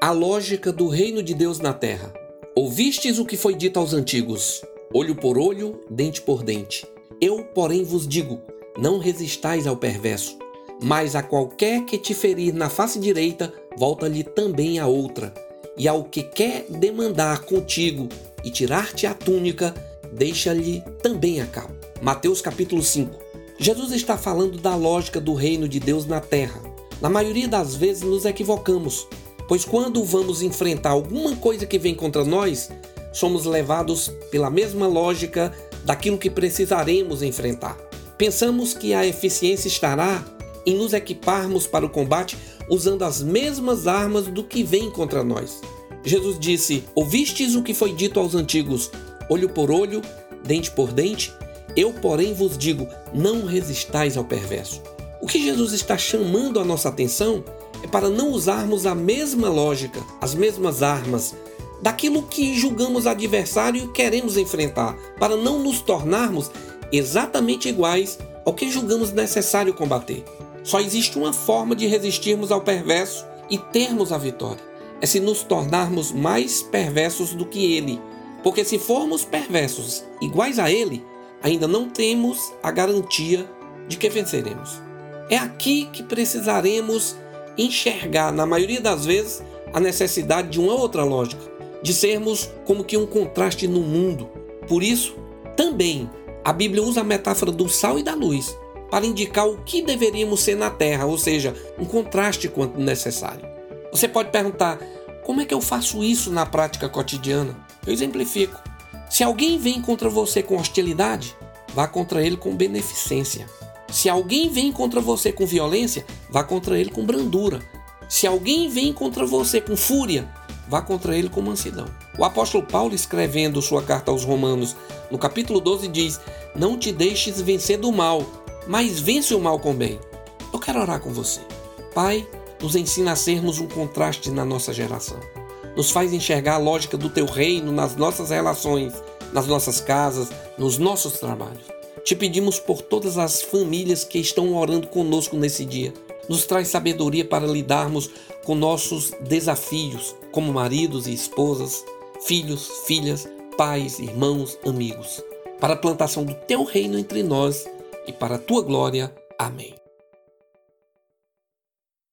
A lógica do reino de Deus na terra. Ouvistes o que foi dito aos antigos: olho por olho, dente por dente. Eu, porém, vos digo: não resistais ao perverso, mas a qualquer que te ferir na face direita, volta-lhe também a outra. E ao que quer demandar contigo e tirar-te a túnica, deixa-lhe também a capa. Mateus capítulo 5. Jesus está falando da lógica do reino de Deus na terra. Na maioria das vezes nos equivocamos Pois quando vamos enfrentar alguma coisa que vem contra nós, somos levados pela mesma lógica daquilo que precisaremos enfrentar. Pensamos que a eficiência estará em nos equiparmos para o combate usando as mesmas armas do que vem contra nós. Jesus disse: Ouvistes o que foi dito aos antigos, olho por olho, dente por dente? Eu, porém, vos digo: não resistais ao perverso. O que Jesus está chamando a nossa atenção é para não usarmos a mesma lógica, as mesmas armas, daquilo que julgamos adversário e queremos enfrentar, para não nos tornarmos exatamente iguais ao que julgamos necessário combater. Só existe uma forma de resistirmos ao perverso e termos a vitória: é se nos tornarmos mais perversos do que ele. Porque se formos perversos iguais a ele, ainda não temos a garantia de que venceremos. É aqui que precisaremos enxergar, na maioria das vezes, a necessidade de uma outra lógica, de sermos como que um contraste no mundo. Por isso, também a Bíblia usa a metáfora do sal e da luz para indicar o que deveríamos ser na terra, ou seja, um contraste quanto necessário. Você pode perguntar: como é que eu faço isso na prática cotidiana? Eu exemplifico. Se alguém vem contra você com hostilidade, vá contra ele com beneficência. Se alguém vem contra você com violência, vá contra ele com brandura. Se alguém vem contra você com fúria, vá contra ele com mansidão. O apóstolo Paulo, escrevendo sua carta aos Romanos, no capítulo 12, diz: Não te deixes vencer do mal, mas vence o mal com bem. Eu quero orar com você. Pai, nos ensina a sermos um contraste na nossa geração. Nos faz enxergar a lógica do teu reino nas nossas relações, nas nossas casas, nos nossos trabalhos. Te pedimos por todas as famílias que estão orando conosco nesse dia. Nos traz sabedoria para lidarmos com nossos desafios, como maridos e esposas, filhos, filhas, pais, irmãos, amigos, para a plantação do teu reino entre nós e para a tua glória. Amém.